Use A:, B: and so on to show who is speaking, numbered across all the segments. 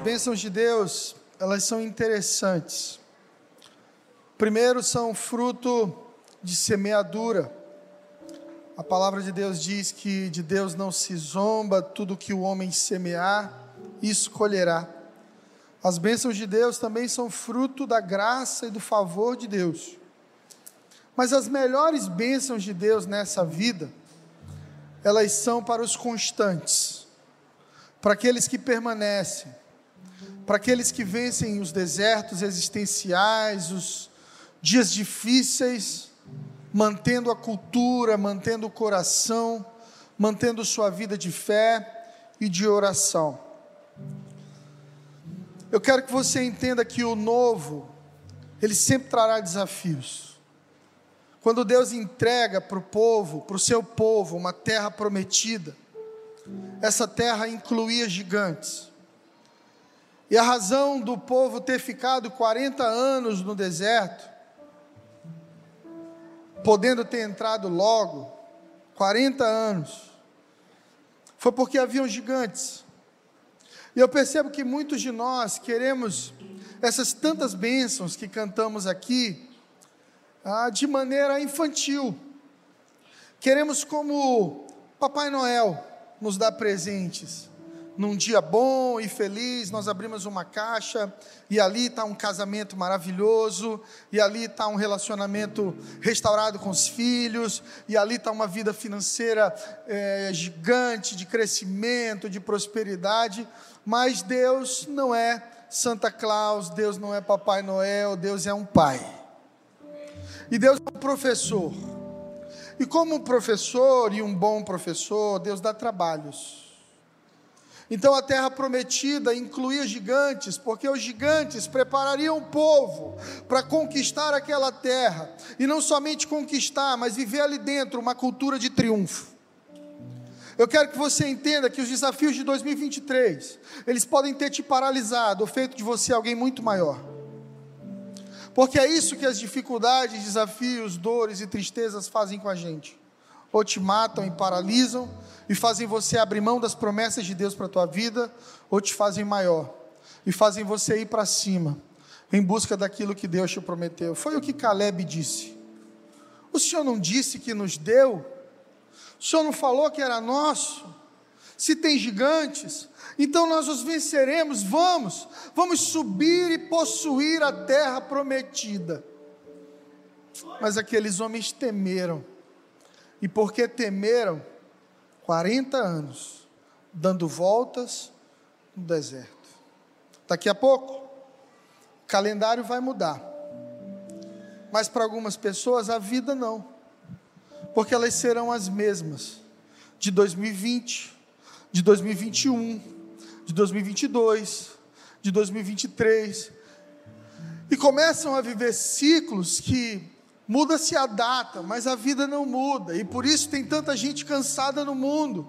A: bênçãos de Deus, elas são interessantes. Primeiro, são fruto de semeadura. A palavra de Deus diz que de Deus não se zomba, tudo que o homem semear, isso colherá. As bênçãos de Deus também são fruto da graça e do favor de Deus. Mas as melhores bênçãos de Deus nessa vida, elas são para os constantes, para aqueles que permanecem, para aqueles que vencem os desertos existenciais, os dias difíceis, mantendo a cultura, mantendo o coração, mantendo sua vida de fé e de oração. Eu quero que você entenda que o novo, ele sempre trará desafios. Quando Deus entrega para o povo, para o seu povo, uma terra prometida, essa terra incluía gigantes. E a razão do povo ter ficado 40 anos no deserto, podendo ter entrado logo, 40 anos, foi porque haviam gigantes. E eu percebo que muitos de nós queremos essas tantas bênçãos que cantamos aqui ah, de maneira infantil. Queremos, como Papai Noel, nos dar presentes num dia bom e feliz, nós abrimos uma caixa e ali está um casamento maravilhoso, e ali está um relacionamento restaurado com os filhos, e ali está uma vida financeira é, gigante, de crescimento, de prosperidade, mas Deus não é Santa Claus, Deus não é Papai Noel, Deus é um pai. E Deus é um professor. E como um professor e um bom professor, Deus dá trabalhos. Então a terra prometida incluía gigantes, porque os gigantes preparariam o povo para conquistar aquela terra, e não somente conquistar, mas viver ali dentro uma cultura de triunfo. Eu quero que você entenda que os desafios de 2023, eles podem ter te paralisado, ou feito de você alguém muito maior. Porque é isso que as dificuldades, desafios, dores e tristezas fazem com a gente. Ou te matam e paralisam, e fazem você abrir mão das promessas de Deus para a tua vida, ou te fazem maior e fazem você ir para cima, em busca daquilo que Deus te prometeu. Foi o que Caleb disse. O Senhor não disse que nos deu? O Senhor não falou que era nosso? Se tem gigantes, então nós os venceremos. Vamos, vamos subir e possuir a terra prometida. Mas aqueles homens temeram, e porque temeram, 40 anos dando voltas no deserto. Daqui a pouco, o calendário vai mudar. Mas para algumas pessoas a vida não, porque elas serão as mesmas de 2020, de 2021, de 2022, de 2023, e começam a viver ciclos que Muda-se a data, mas a vida não muda, e por isso tem tanta gente cansada no mundo,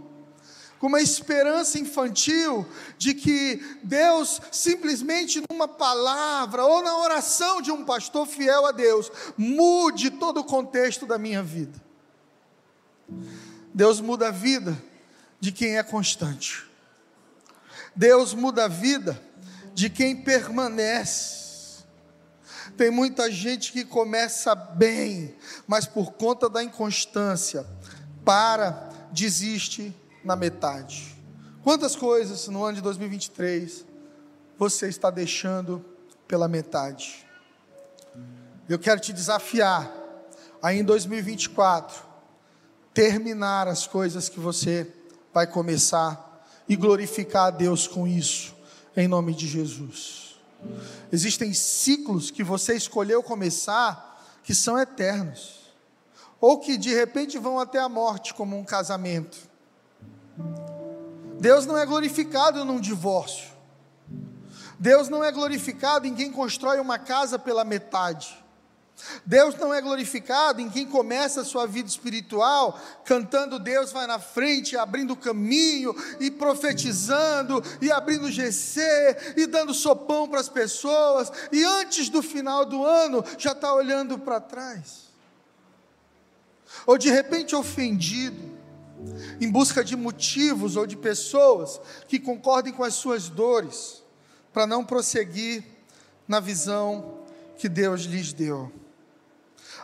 A: com uma esperança infantil de que Deus, simplesmente numa palavra ou na oração de um pastor fiel a Deus, mude todo o contexto da minha vida. Deus muda a vida de quem é constante. Deus muda a vida de quem permanece. Tem muita gente que começa bem, mas por conta da inconstância, para, desiste na metade. Quantas coisas no ano de 2023 você está deixando pela metade? Eu quero te desafiar a em 2024 terminar as coisas que você vai começar e glorificar a Deus com isso, em nome de Jesus. Existem ciclos que você escolheu começar que são eternos, ou que de repente vão até a morte, como um casamento. Deus não é glorificado num divórcio. Deus não é glorificado em quem constrói uma casa pela metade. Deus não é glorificado em quem começa a sua vida espiritual cantando Deus vai na frente, abrindo caminho e profetizando e abrindo GC e dando sopão para as pessoas e antes do final do ano já está olhando para trás. Ou de repente ofendido, em busca de motivos ou de pessoas que concordem com as suas dores, para não prosseguir na visão que Deus lhes deu.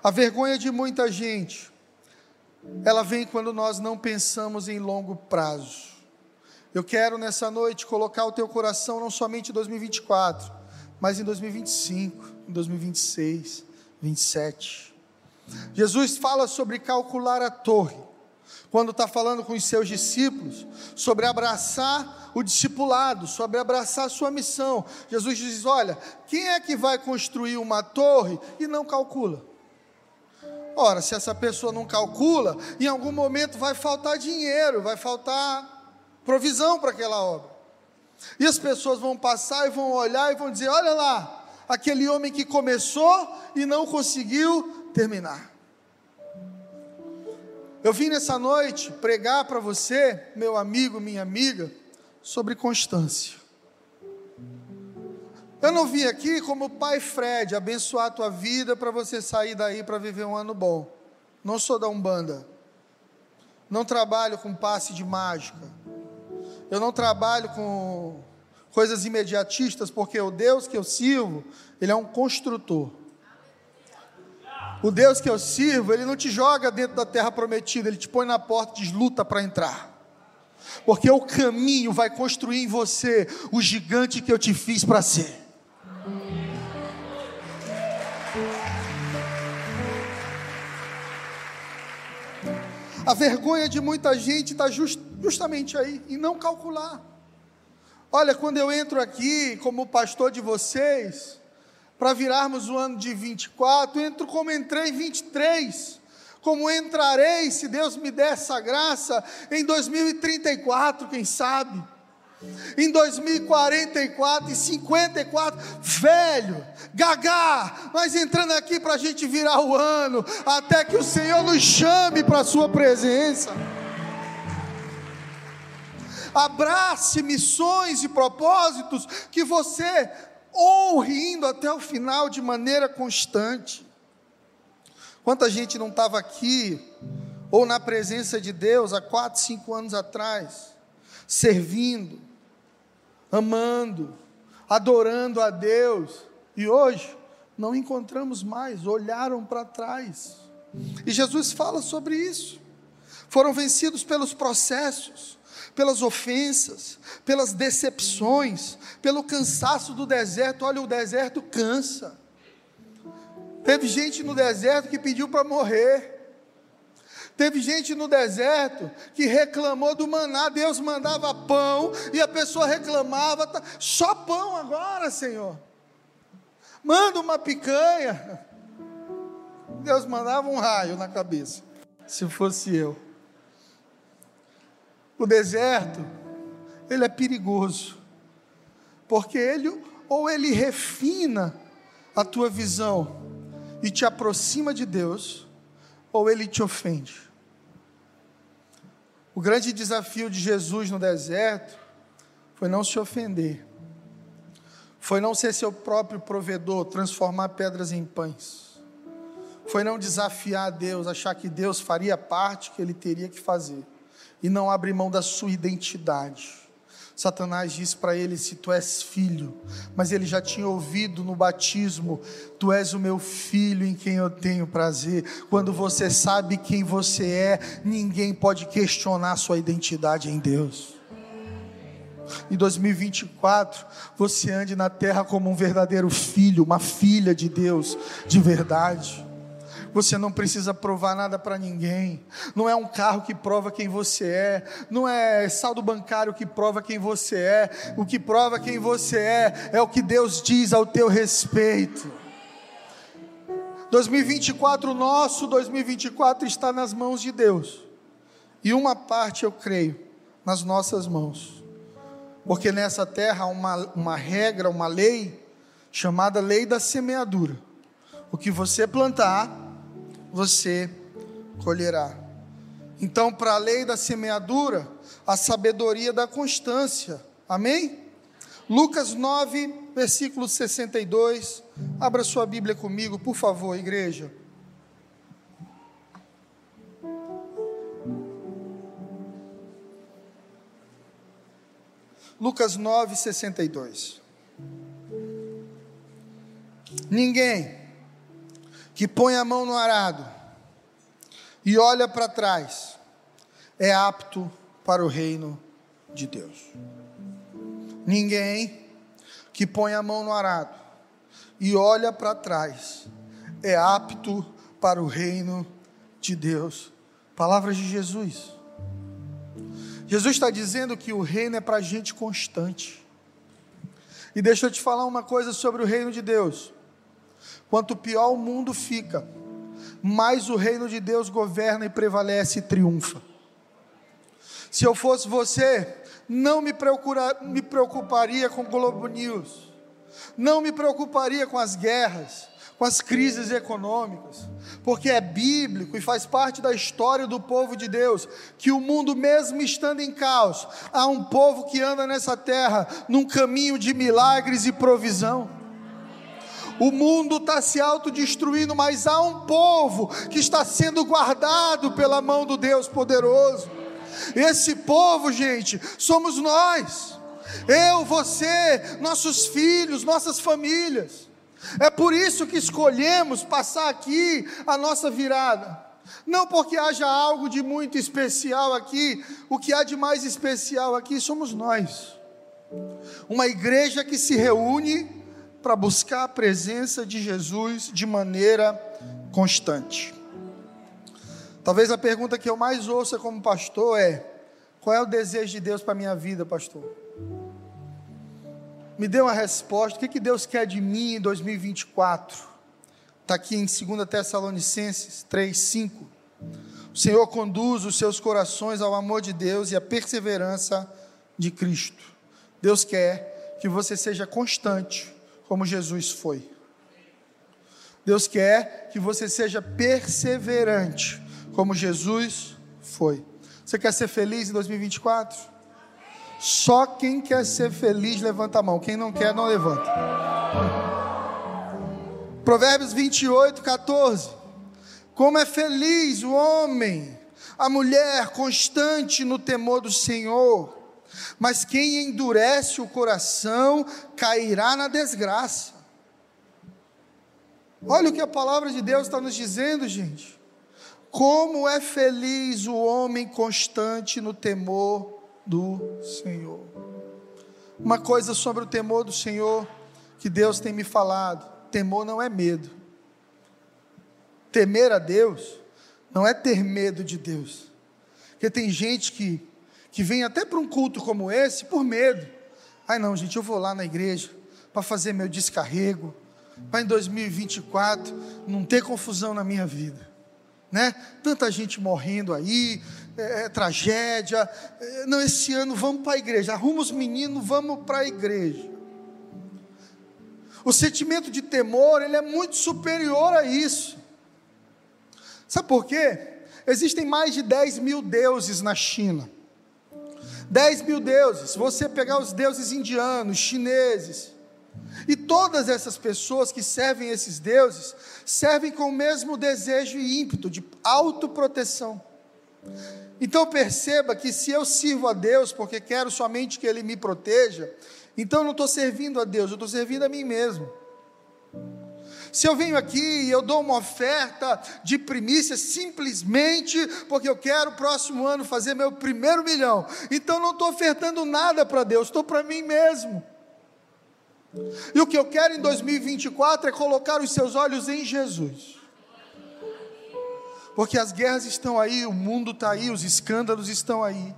A: A vergonha de muita gente, ela vem quando nós não pensamos em longo prazo. Eu quero nessa noite colocar o teu coração não somente em 2024, mas em 2025, em 2026, 27. Jesus fala sobre calcular a torre, quando está falando com os seus discípulos, sobre abraçar o discipulado, sobre abraçar a sua missão. Jesus diz: Olha, quem é que vai construir uma torre e não calcula? Ora, se essa pessoa não calcula, em algum momento vai faltar dinheiro, vai faltar provisão para aquela obra. E as pessoas vão passar e vão olhar e vão dizer: Olha lá, aquele homem que começou e não conseguiu terminar. Eu vim nessa noite pregar para você, meu amigo, minha amiga, sobre constância. Eu não vim aqui como pai Fred abençoar a tua vida para você sair daí para viver um ano bom. Não sou da Umbanda. Não trabalho com passe de mágica. Eu não trabalho com coisas imediatistas, porque o Deus que eu sirvo, ele é um construtor. O Deus que eu sirvo, ele não te joga dentro da terra prometida, ele te põe na porta e diz: luta para entrar. Porque o caminho vai construir em você o gigante que eu te fiz para ser. A vergonha de muita gente está just, justamente aí, em não calcular. Olha, quando eu entro aqui como pastor de vocês, para virarmos o ano de 24, entro como entrei em 23, como entrarei, se Deus me der essa graça, em 2034, quem sabe, em 2044 e 54, velho, gagá, mas entrando aqui para a gente virar o ano, até que o Senhor nos chame para a Sua presença. Abrace missões e propósitos que você honre indo até o final de maneira constante. Quanta gente não estava aqui, ou na presença de Deus, há quatro, cinco anos atrás, servindo, amando, adorando a Deus, e hoje não encontramos mais, olharam para trás. E Jesus fala sobre isso. Foram vencidos pelos processos, pelas ofensas, pelas decepções, pelo cansaço do deserto. Olha, o deserto cansa. Teve gente no deserto que pediu para morrer. Teve gente no deserto que reclamou do maná, Deus mandava pão e a pessoa reclamava, tá, só pão agora, Senhor. Manda uma picanha. Deus mandava um raio na cabeça, se fosse eu. O deserto, ele é perigoso, porque ele ou ele refina a tua visão e te aproxima de Deus, ou ele te ofende. O grande desafio de Jesus no deserto foi não se ofender, foi não ser seu próprio provedor, transformar pedras em pães, foi não desafiar Deus, achar que Deus faria parte que ele teria que fazer. E não abre mão da sua identidade. Satanás disse para ele: Se tu és filho, mas ele já tinha ouvido no batismo: Tu és o meu filho em quem eu tenho prazer. Quando você sabe quem você é, ninguém pode questionar sua identidade em Deus. Em 2024, você ande na terra como um verdadeiro filho, uma filha de Deus de verdade. Você não precisa provar nada para ninguém. Não é um carro que prova quem você é. Não é saldo bancário que prova quem você é. O que prova quem você é é o que Deus diz ao teu respeito. 2024 nosso, 2024 está nas mãos de Deus. E uma parte eu creio nas nossas mãos. Porque nessa terra há uma, uma regra, uma lei, chamada lei da semeadura. O que você plantar, você colherá. Então, para a lei da semeadura, a sabedoria da constância. Amém? Lucas 9, versículo 62. Abra sua Bíblia comigo, por favor, igreja. Lucas 9, 62. Ninguém que põe a mão no arado e olha para trás é apto para o reino de Deus. Ninguém que põe a mão no arado e olha para trás é apto para o reino de Deus. Palavras de Jesus. Jesus está dizendo que o reino é para gente constante. E deixa eu te falar uma coisa sobre o reino de Deus. Quanto pior o mundo fica, mais o reino de Deus governa e prevalece e triunfa. Se eu fosse você, não me, procura, me preocuparia com Globo News, não me preocuparia com as guerras, com as crises econômicas, porque é bíblico e faz parte da história do povo de Deus, que o mundo, mesmo estando em caos, há um povo que anda nessa terra num caminho de milagres e provisão. O mundo está se autodestruindo, mas há um povo que está sendo guardado pela mão do Deus poderoso. Esse povo, gente, somos nós. Eu, você, nossos filhos, nossas famílias. É por isso que escolhemos passar aqui a nossa virada. Não porque haja algo de muito especial aqui, o que há de mais especial aqui somos nós. Uma igreja que se reúne para buscar a presença de Jesus de maneira constante. Talvez a pergunta que eu mais ouça como pastor é: qual é o desejo de Deus para a minha vida, pastor? Me dê uma resposta. O que, que Deus quer de mim em 2024? Está aqui em 2 Tessalonicenses 3, 5. O Senhor conduz os seus corações ao amor de Deus e à perseverança de Cristo. Deus quer que você seja constante, como Jesus foi. Deus quer que você seja perseverante, como Jesus foi. Você quer ser feliz em 2024? Só quem quer ser feliz levanta a mão, quem não quer, não levanta. Provérbios 28, 14. Como é feliz o homem, a mulher constante no temor do Senhor, mas quem endurece o coração cairá na desgraça. Olha o que a palavra de Deus está nos dizendo, gente. Como é feliz o homem constante no temor do Senhor. Uma coisa sobre o temor do Senhor que Deus tem me falado: temor não é medo. Temer a Deus não é ter medo de Deus. Porque tem gente que, que vem até para um culto como esse por medo. Ai não, gente, eu vou lá na igreja para fazer meu descarrego, para em 2024 não ter confusão na minha vida né? Tanta gente morrendo aí, é, é, tragédia. É, não, esse ano vamos para a igreja. Arruma os meninos, vamos para a igreja. O sentimento de temor, ele é muito superior a isso. Sabe por quê? Existem mais de 10 mil deuses na China. 10 mil deuses. Se você pegar os deuses indianos, chineses, e todas essas pessoas que servem esses deuses, servem com o mesmo desejo e ímpeto de autoproteção. Então perceba que se eu sirvo a Deus porque quero somente que Ele me proteja, então eu não estou servindo a Deus, eu estou servindo a mim mesmo. Se eu venho aqui e eu dou uma oferta de primícia simplesmente porque eu quero próximo ano fazer meu primeiro milhão, então não estou ofertando nada para Deus, estou para mim mesmo. E o que eu quero em 2024 é colocar os seus olhos em Jesus. Porque as guerras estão aí, o mundo está aí, os escândalos estão aí.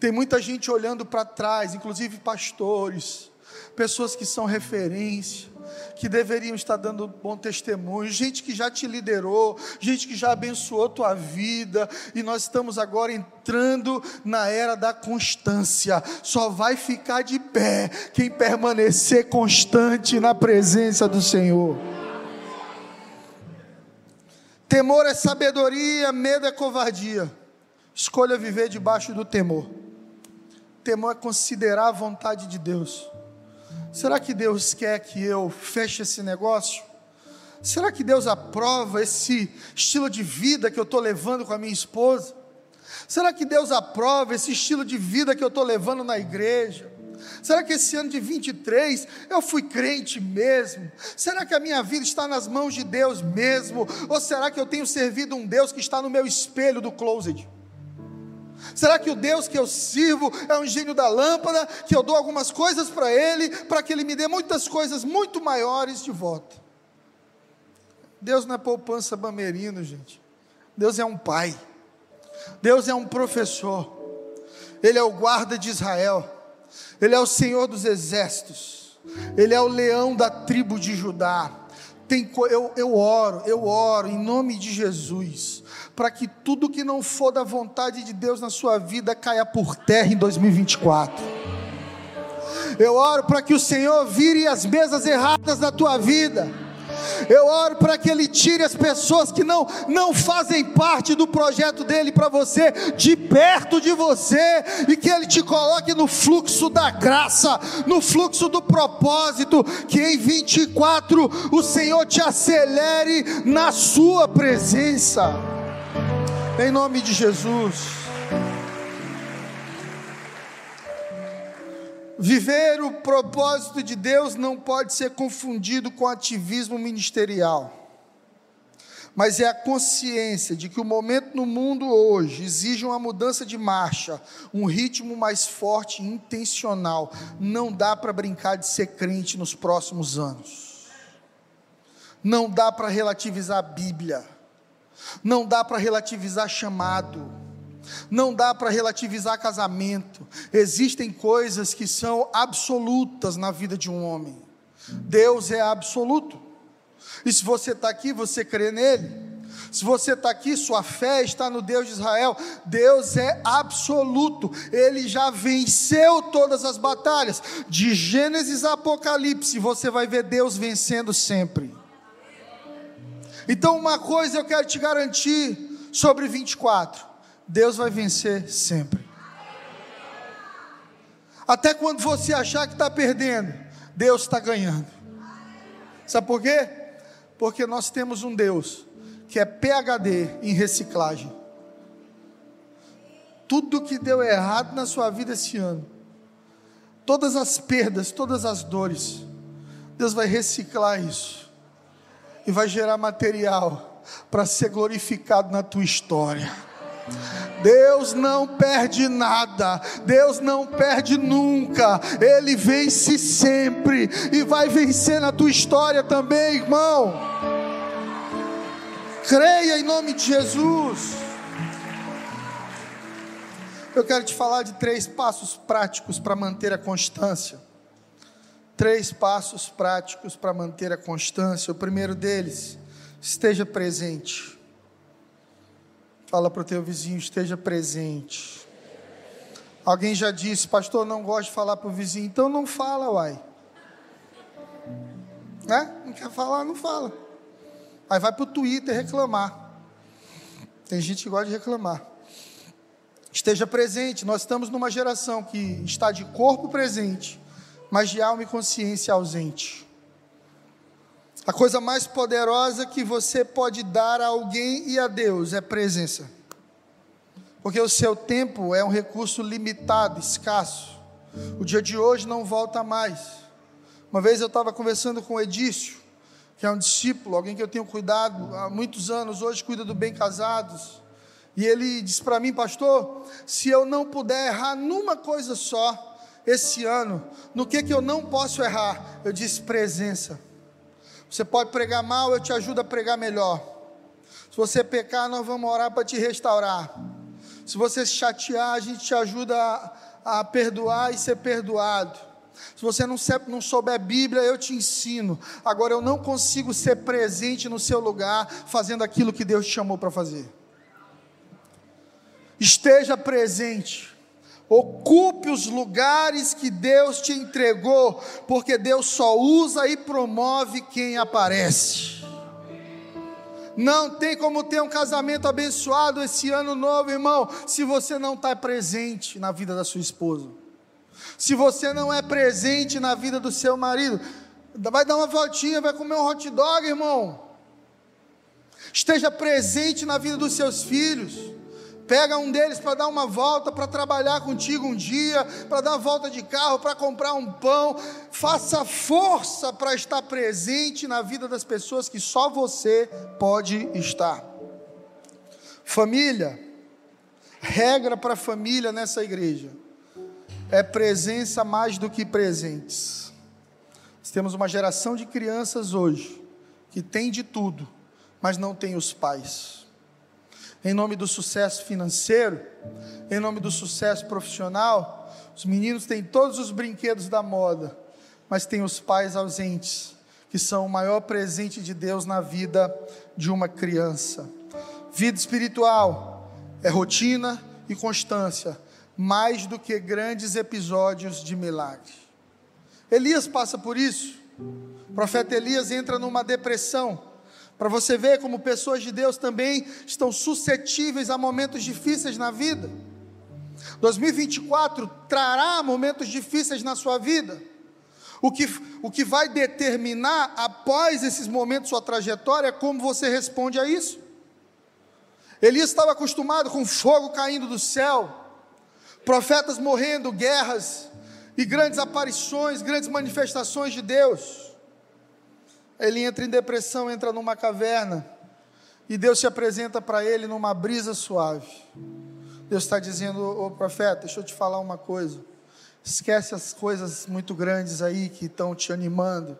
A: Tem muita gente olhando para trás, inclusive pastores, pessoas que são referência, que deveriam estar dando bom testemunho, gente que já te liderou, gente que já abençoou tua vida, e nós estamos agora entrando na era da constância. Só vai ficar de pé quem permanecer constante na presença do Senhor. Temor é sabedoria, medo é covardia. Escolha viver debaixo do temor. Temor é considerar a vontade de Deus. Será que Deus quer que eu feche esse negócio? Será que Deus aprova esse estilo de vida que eu estou levando com a minha esposa? Será que Deus aprova esse estilo de vida que eu estou levando na igreja? Será que esse ano de 23 eu fui crente mesmo? Será que a minha vida está nas mãos de Deus mesmo? Ou será que eu tenho servido um Deus que está no meu espelho do closet? Será que o Deus que eu sirvo é um gênio da lâmpada, que eu dou algumas coisas para Ele, para que Ele me dê muitas coisas muito maiores de volta? Deus não é poupança bamerino, gente. Deus é um pai. Deus é um professor. Ele é o guarda de Israel. Ele é o Senhor dos exércitos, Ele é o leão da tribo de Judá. Tem, eu, eu oro, eu oro em nome de Jesus, para que tudo que não for da vontade de Deus na sua vida caia por terra em 2024. Eu oro para que o Senhor vire as mesas erradas da tua vida eu oro para que Ele tire as pessoas que não, não fazem parte do projeto dele para você, de perto de você, e que Ele te coloque no fluxo da graça, no fluxo do propósito, que em 24 o Senhor te acelere na Sua presença, em nome de Jesus. Viver o propósito de Deus não pode ser confundido com ativismo ministerial, mas é a consciência de que o momento no mundo hoje exige uma mudança de marcha, um ritmo mais forte e intencional. Não dá para brincar de ser crente nos próximos anos, não dá para relativizar a Bíblia, não dá para relativizar chamado não dá para relativizar casamento. Existem coisas que são absolutas na vida de um homem. Deus é absoluto. E se você está aqui, você crê nele. Se você está aqui, sua fé está no Deus de Israel. Deus é absoluto. Ele já venceu todas as batalhas. De Gênesis a Apocalipse, você vai ver Deus vencendo sempre. Então, uma coisa eu quero te garantir sobre 24: Deus vai vencer sempre. Até quando você achar que está perdendo, Deus está ganhando. Sabe por quê? Porque nós temos um Deus que é PHD em reciclagem. Tudo que deu errado na sua vida esse ano, todas as perdas, todas as dores, Deus vai reciclar isso e vai gerar material para ser glorificado na tua história. Deus não perde nada, Deus não perde nunca, Ele vence sempre e vai vencer na tua história também, irmão. Creia em nome de Jesus. Eu quero te falar de três passos práticos para manter a constância. Três passos práticos para manter a constância. O primeiro deles, esteja presente. Fala para o teu vizinho, esteja presente. Alguém já disse, pastor, não gosto de falar para o vizinho, então não fala, uai. Né? Não quer falar, não fala. Aí vai para o Twitter reclamar. Tem gente que gosta de reclamar. Esteja presente. Nós estamos numa geração que está de corpo presente, mas de alma e consciência ausente. A coisa mais poderosa que você pode dar a alguém e a Deus é presença. Porque o seu tempo é um recurso limitado, escasso. O dia de hoje não volta mais. Uma vez eu estava conversando com o Edício, que é um discípulo, alguém que eu tenho cuidado há muitos anos, hoje cuida do bem casados. E ele disse para mim, pastor, se eu não puder errar numa coisa só esse ano, no que que eu não posso errar? Eu disse presença. Você pode pregar mal, eu te ajudo a pregar melhor. Se você pecar, nós vamos orar para te restaurar. Se você se chatear, a gente te ajuda a, a perdoar e ser perdoado. Se você não, não souber Bíblia, eu te ensino. Agora, eu não consigo ser presente no seu lugar, fazendo aquilo que Deus te chamou para fazer. Esteja presente. Ocupe os lugares que Deus te entregou, porque Deus só usa e promove quem aparece. Não tem como ter um casamento abençoado esse ano novo, irmão, se você não está presente na vida da sua esposa. Se você não é presente na vida do seu marido, vai dar uma voltinha, vai comer um hot dog, irmão. Esteja presente na vida dos seus filhos Pega um deles para dar uma volta, para trabalhar contigo um dia, para dar volta de carro, para comprar um pão. Faça força para estar presente na vida das pessoas que só você pode estar. Família, regra para família nessa igreja é presença mais do que presentes. Nós temos uma geração de crianças hoje que tem de tudo, mas não tem os pais em nome do sucesso financeiro, em nome do sucesso profissional. Os meninos têm todos os brinquedos da moda, mas têm os pais ausentes, que são o maior presente de Deus na vida de uma criança. Vida espiritual é rotina e constância, mais do que grandes episódios de milagre. Elias passa por isso. O profeta Elias entra numa depressão para você ver como pessoas de Deus também estão suscetíveis a momentos difíceis na vida. 2024 trará momentos difíceis na sua vida. O que, o que vai determinar após esses momentos sua trajetória é como você responde a isso. Elias estava acostumado com fogo caindo do céu, profetas morrendo, guerras e grandes aparições, grandes manifestações de Deus. Ele entra em depressão, entra numa caverna, e Deus se apresenta para ele numa brisa suave. Deus está dizendo, ô profeta, deixa eu te falar uma coisa. Esquece as coisas muito grandes aí que estão te animando.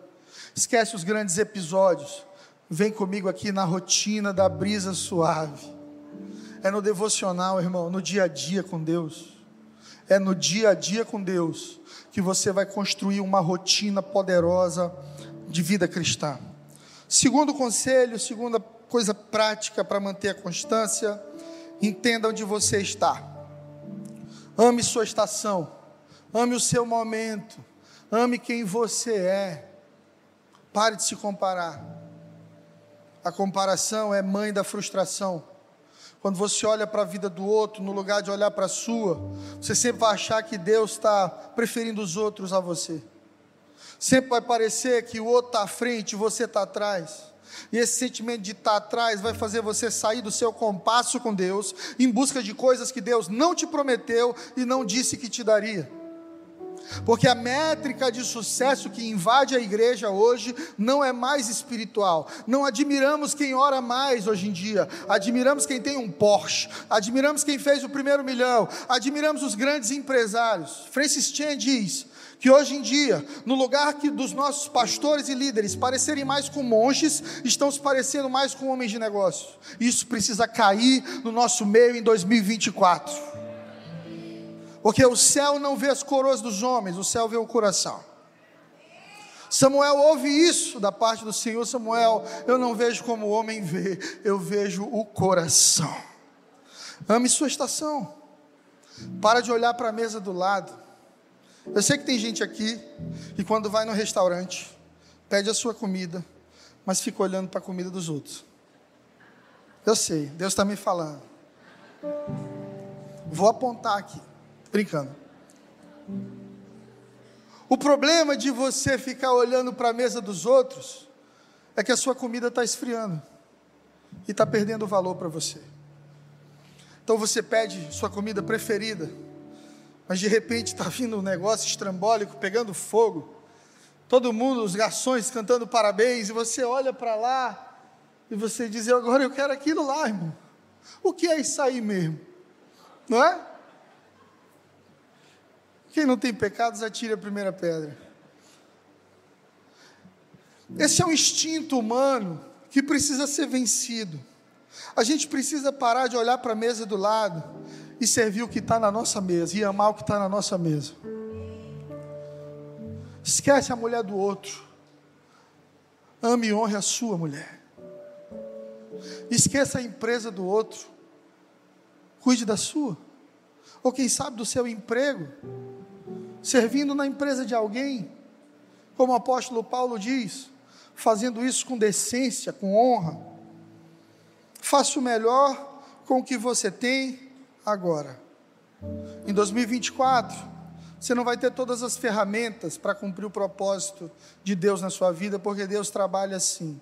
A: Esquece os grandes episódios. Vem comigo aqui na rotina da brisa suave. É no devocional, irmão, no dia a dia com Deus. É no dia a dia com Deus que você vai construir uma rotina poderosa de vida cristã. Segundo conselho, segunda coisa prática para manter a constância, entenda onde você está. Ame sua estação, ame o seu momento, ame quem você é. Pare de se comparar. A comparação é mãe da frustração. Quando você olha para a vida do outro, no lugar de olhar para a sua, você sempre vai achar que Deus está preferindo os outros a você. Sempre vai parecer que o outro está à frente e você está atrás. E esse sentimento de estar tá atrás vai fazer você sair do seu compasso com Deus, em busca de coisas que Deus não te prometeu e não disse que te daria. Porque a métrica de sucesso que invade a igreja hoje não é mais espiritual. Não admiramos quem ora mais hoje em dia. Admiramos quem tem um Porsche. Admiramos quem fez o primeiro milhão. Admiramos os grandes empresários. Francis Chan diz: que hoje em dia, no lugar que dos nossos pastores e líderes parecerem mais com monges, estão se parecendo mais com homens de negócio. Isso precisa cair no nosso meio em 2024. Porque o céu não vê as coroas dos homens, o céu vê o coração. Samuel ouve isso da parte do Senhor. Samuel, eu não vejo como o homem vê, eu vejo o coração. Ame sua estação. Para de olhar para a mesa do lado. Eu sei que tem gente aqui que quando vai no restaurante, pede a sua comida, mas fica olhando para a comida dos outros. Eu sei, Deus está me falando. Vou apontar aqui, brincando. O problema de você ficar olhando para a mesa dos outros é que a sua comida está esfriando e está perdendo valor para você. Então você pede sua comida preferida mas de repente está vindo um negócio estrambólico, pegando fogo. Todo mundo, os garçons cantando parabéns, e você olha para lá e você diz: Agora eu quero aquilo lá, irmão. O que é isso aí mesmo? Não é? Quem não tem pecados, atire a primeira pedra. Esse é um instinto humano que precisa ser vencido. A gente precisa parar de olhar para a mesa do lado e servir o que está na nossa mesa e amar o que está na nossa mesa. Esquece a mulher do outro. Ame e honre a sua mulher. Esqueça a empresa do outro. Cuide da sua. Ou quem sabe do seu emprego. Servindo na empresa de alguém. Como o apóstolo Paulo diz. Fazendo isso com decência, com honra. Faça o melhor com o que você tem agora. Em 2024, você não vai ter todas as ferramentas para cumprir o propósito de Deus na sua vida, porque Deus trabalha assim.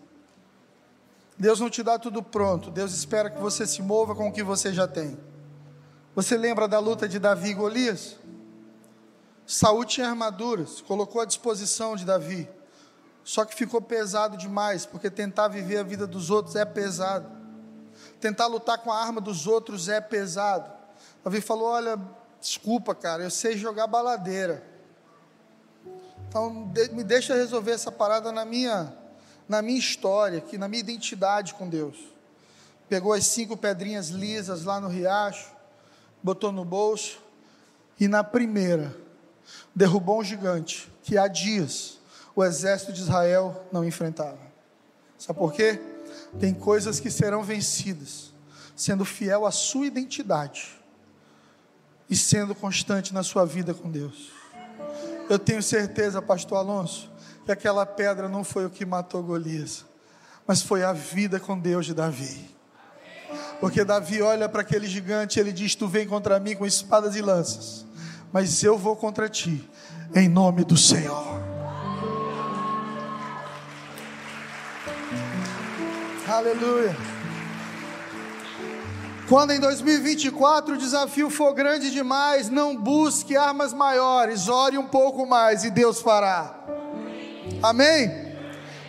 A: Deus não te dá tudo pronto, Deus espera que você se mova com o que você já tem. Você lembra da luta de Davi e Golias? Saúl tinha armaduras, colocou à disposição de Davi. Só que ficou pesado demais, porque tentar viver a vida dos outros é pesado. Tentar lutar com a arma dos outros é pesado. Davi falou: Olha, desculpa, cara, eu sei jogar baladeira. Então, me deixa resolver essa parada na minha, na minha história, aqui, na minha identidade com Deus. Pegou as cinco pedrinhas lisas lá no riacho, botou no bolso, e na primeira, derrubou um gigante que há dias o exército de Israel não enfrentava. Sabe por quê? Tem coisas que serão vencidas sendo fiel à sua identidade e sendo constante na sua vida com Deus. Eu tenho certeza, pastor Alonso, que aquela pedra não foi o que matou Golias, mas foi a vida com Deus de Davi. Porque Davi olha para aquele gigante e ele diz: Tu vem contra mim com espadas e lanças, mas eu vou contra ti, em nome do Senhor. Aleluia. Quando em 2024 o desafio for grande demais, não busque armas maiores, ore um pouco mais e Deus fará. Amém?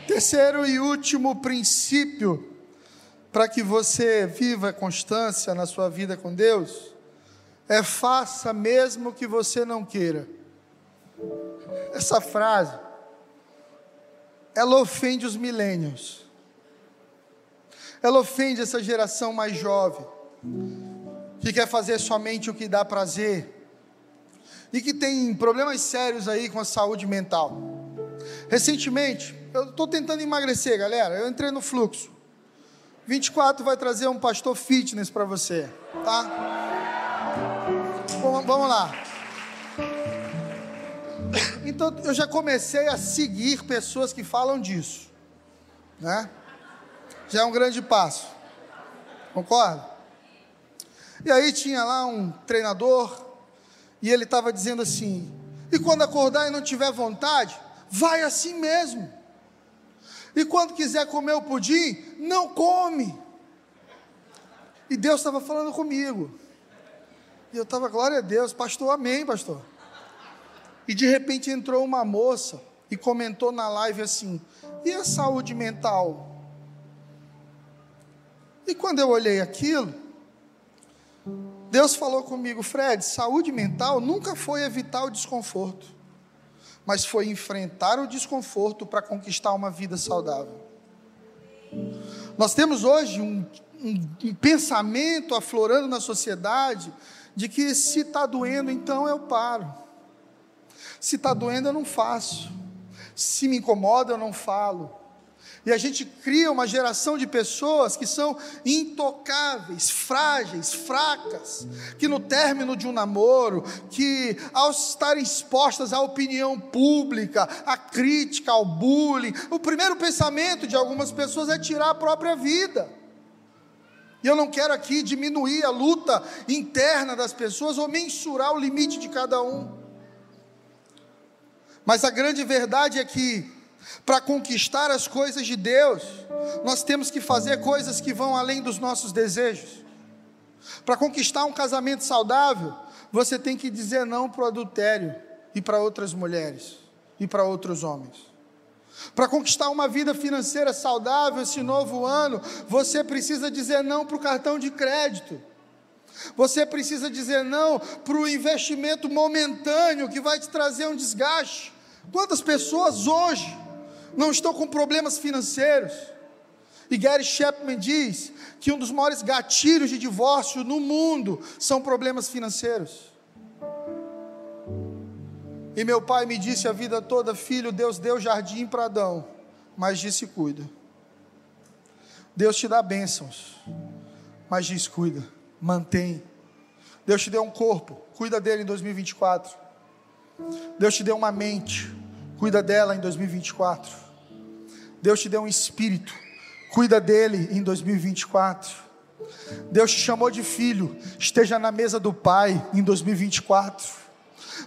A: Terceiro e último princípio para que você viva constância na sua vida com Deus é faça mesmo que você não queira. Essa frase, ela ofende os milênios. Ela ofende essa geração mais jovem, que quer fazer somente o que dá prazer e que tem problemas sérios aí com a saúde mental. Recentemente, eu estou tentando emagrecer, galera. Eu entrei no fluxo. 24 vai trazer um pastor fitness para você, tá? Vamos, lá. Então eu já comecei a seguir pessoas que falam disso, né? Já é um grande passo. Concorda? E aí tinha lá um treinador e ele estava dizendo assim: e quando acordar e não tiver vontade, vai assim mesmo. E quando quiser comer o pudim, não come. E Deus estava falando comigo. E eu estava, glória a Deus, pastor, amém, pastor. E de repente entrou uma moça e comentou na live assim: e a saúde mental? E quando eu olhei aquilo, Deus falou comigo, Fred, saúde mental nunca foi evitar o desconforto, mas foi enfrentar o desconforto para conquistar uma vida saudável. Nós temos hoje um, um, um pensamento aflorando na sociedade de que se está doendo, então eu paro. Se está doendo, eu não faço. Se me incomoda, eu não falo. E a gente cria uma geração de pessoas que são intocáveis, frágeis, fracas, que no término de um namoro, que ao estarem expostas à opinião pública, à crítica, ao bullying, o primeiro pensamento de algumas pessoas é tirar a própria vida. E eu não quero aqui diminuir a luta interna das pessoas ou mensurar o limite de cada um. Mas a grande verdade é que, para conquistar as coisas de Deus, nós temos que fazer coisas que vão além dos nossos desejos. Para conquistar um casamento saudável, você tem que dizer não para o adultério e para outras mulheres e para outros homens. Para conquistar uma vida financeira saudável esse novo ano, você precisa dizer não para o cartão de crédito. Você precisa dizer não para o investimento momentâneo que vai te trazer um desgaste. Quantas pessoas hoje não estão com problemas financeiros? E Gary Chapman diz que um dos maiores gatilhos de divórcio no mundo são problemas financeiros. E meu pai me disse a vida toda: Filho, Deus deu jardim para Adão, mas disse: Cuida. Deus te dá bênçãos, mas diz: Cuida, mantém. Deus te deu um corpo, cuida dele em 2024. Deus te deu uma mente, cuida dela em 2024. Deus te deu um espírito, cuida dele em 2024. Deus te chamou de filho, esteja na mesa do Pai em 2024.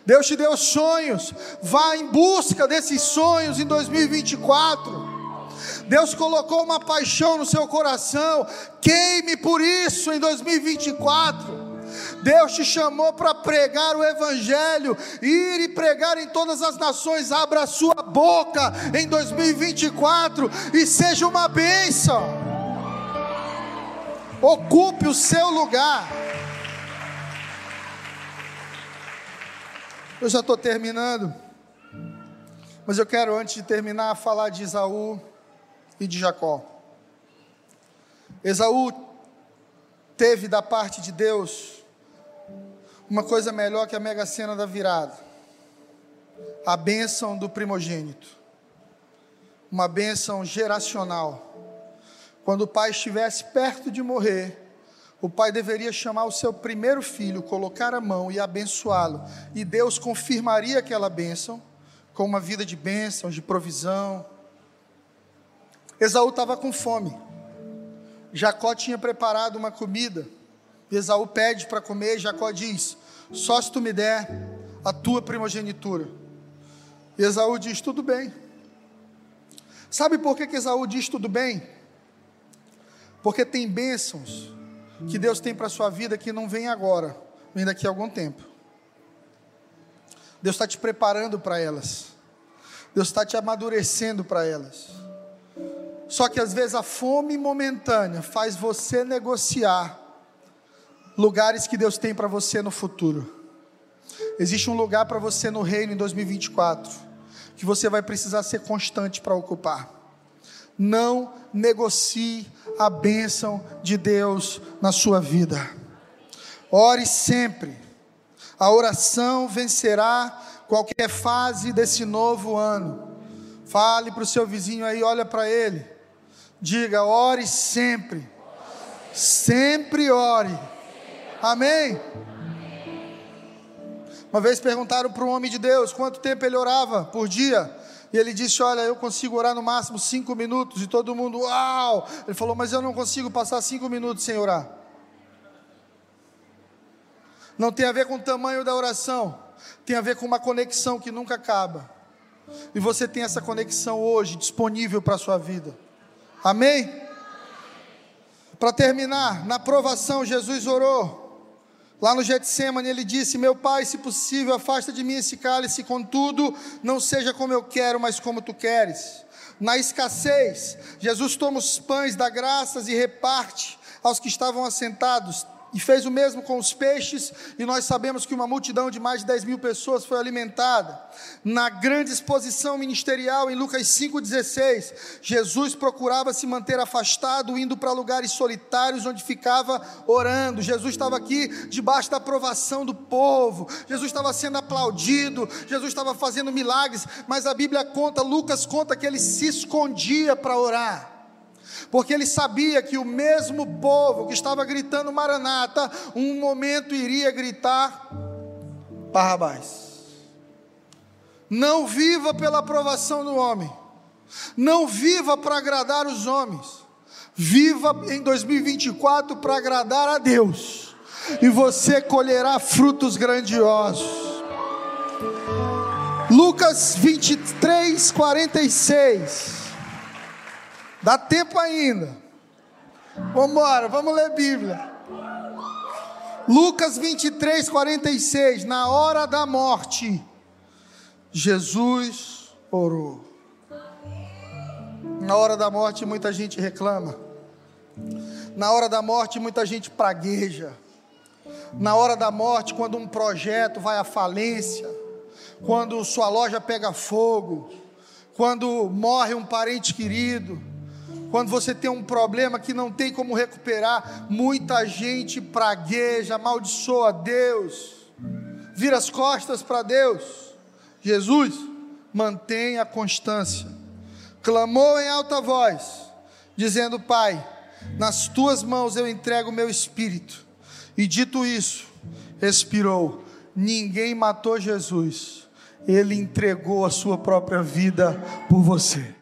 A: Deus te deu sonhos, vá em busca desses sonhos em 2024. Deus colocou uma paixão no seu coração, queime por isso em 2024. Deus te chamou para pregar o Evangelho, ir e pregar em todas as nações. Abra a sua boca em 2024 e seja uma bênção. Ocupe o seu lugar. Eu já estou terminando, mas eu quero, antes de terminar, falar de Isaú e de Jacó. Esaú teve da parte de Deus uma coisa melhor que a mega cena da virada: a bênção do primogênito, uma bênção geracional. Quando o pai estivesse perto de morrer, o pai deveria chamar o seu primeiro filho, colocar a mão e abençoá-lo, e Deus confirmaria aquela bênção com uma vida de bênção, de provisão. Esaú estava com fome. Jacó tinha preparado uma comida. Esaú pede para comer, Jacó diz: Só se tu me der a tua primogenitura. Esaú diz: Tudo bem. Sabe por que, que Esaú diz tudo bem? Porque tem bênçãos que Deus tem para a sua vida que não vem agora, vem daqui a algum tempo. Deus está te preparando para elas. Deus está te amadurecendo para elas. Só que às vezes a fome momentânea faz você negociar lugares que Deus tem para você no futuro. Existe um lugar para você no reino em 2024 que você vai precisar ser constante para ocupar. Não negocie a bênção de Deus na sua vida. Ore sempre. A oração vencerá qualquer fase desse novo ano. Fale para o seu vizinho aí, olha para ele. Diga, ore sempre. Sempre ore. Amém? Uma vez perguntaram para um homem de Deus quanto tempo ele orava por dia. E ele disse: Olha, eu consigo orar no máximo cinco minutos. E todo mundo, uau! Ele falou: Mas eu não consigo passar cinco minutos sem orar. Não tem a ver com o tamanho da oração, tem a ver com uma conexão que nunca acaba. E você tem essa conexão hoje disponível para a sua vida. Amém? Para terminar, na provação, Jesus orou. Lá no Getsemane ele disse: Meu pai, se possível, afasta de mim esse cálice, contudo, não seja como eu quero, mas como tu queres. Na escassez, Jesus toma os pães, dá graças e reparte aos que estavam assentados e fez o mesmo com os peixes, e nós sabemos que uma multidão de mais de 10 mil pessoas foi alimentada. Na grande exposição ministerial, em Lucas 5,16, Jesus procurava se manter afastado, indo para lugares solitários onde ficava orando. Jesus estava aqui debaixo da aprovação do povo, Jesus estava sendo aplaudido, Jesus estava fazendo milagres, mas a Bíblia conta, Lucas conta que ele se escondia para orar porque ele sabia que o mesmo povo que estava gritando Maranata, um momento iria gritar Barrabás. Não viva pela aprovação do homem, não viva para agradar os homens, viva em 2024 para agradar a Deus, e você colherá frutos grandiosos. Lucas 23, 46. Dá tempo ainda. Vamos embora, vamos ler Bíblia. Lucas 23, 46. Na hora da morte, Jesus orou. Na hora da morte, muita gente reclama. Na hora da morte, muita gente pragueja. Na hora da morte, quando um projeto vai à falência, quando sua loja pega fogo, quando morre um parente querido, quando você tem um problema que não tem como recuperar, muita gente pragueja, amaldiçoa Deus, vira as costas para Deus. Jesus mantém a constância, clamou em alta voz, dizendo: Pai, nas tuas mãos eu entrego o meu espírito. E dito isso, expirou. Ninguém matou Jesus, ele entregou a sua própria vida por você.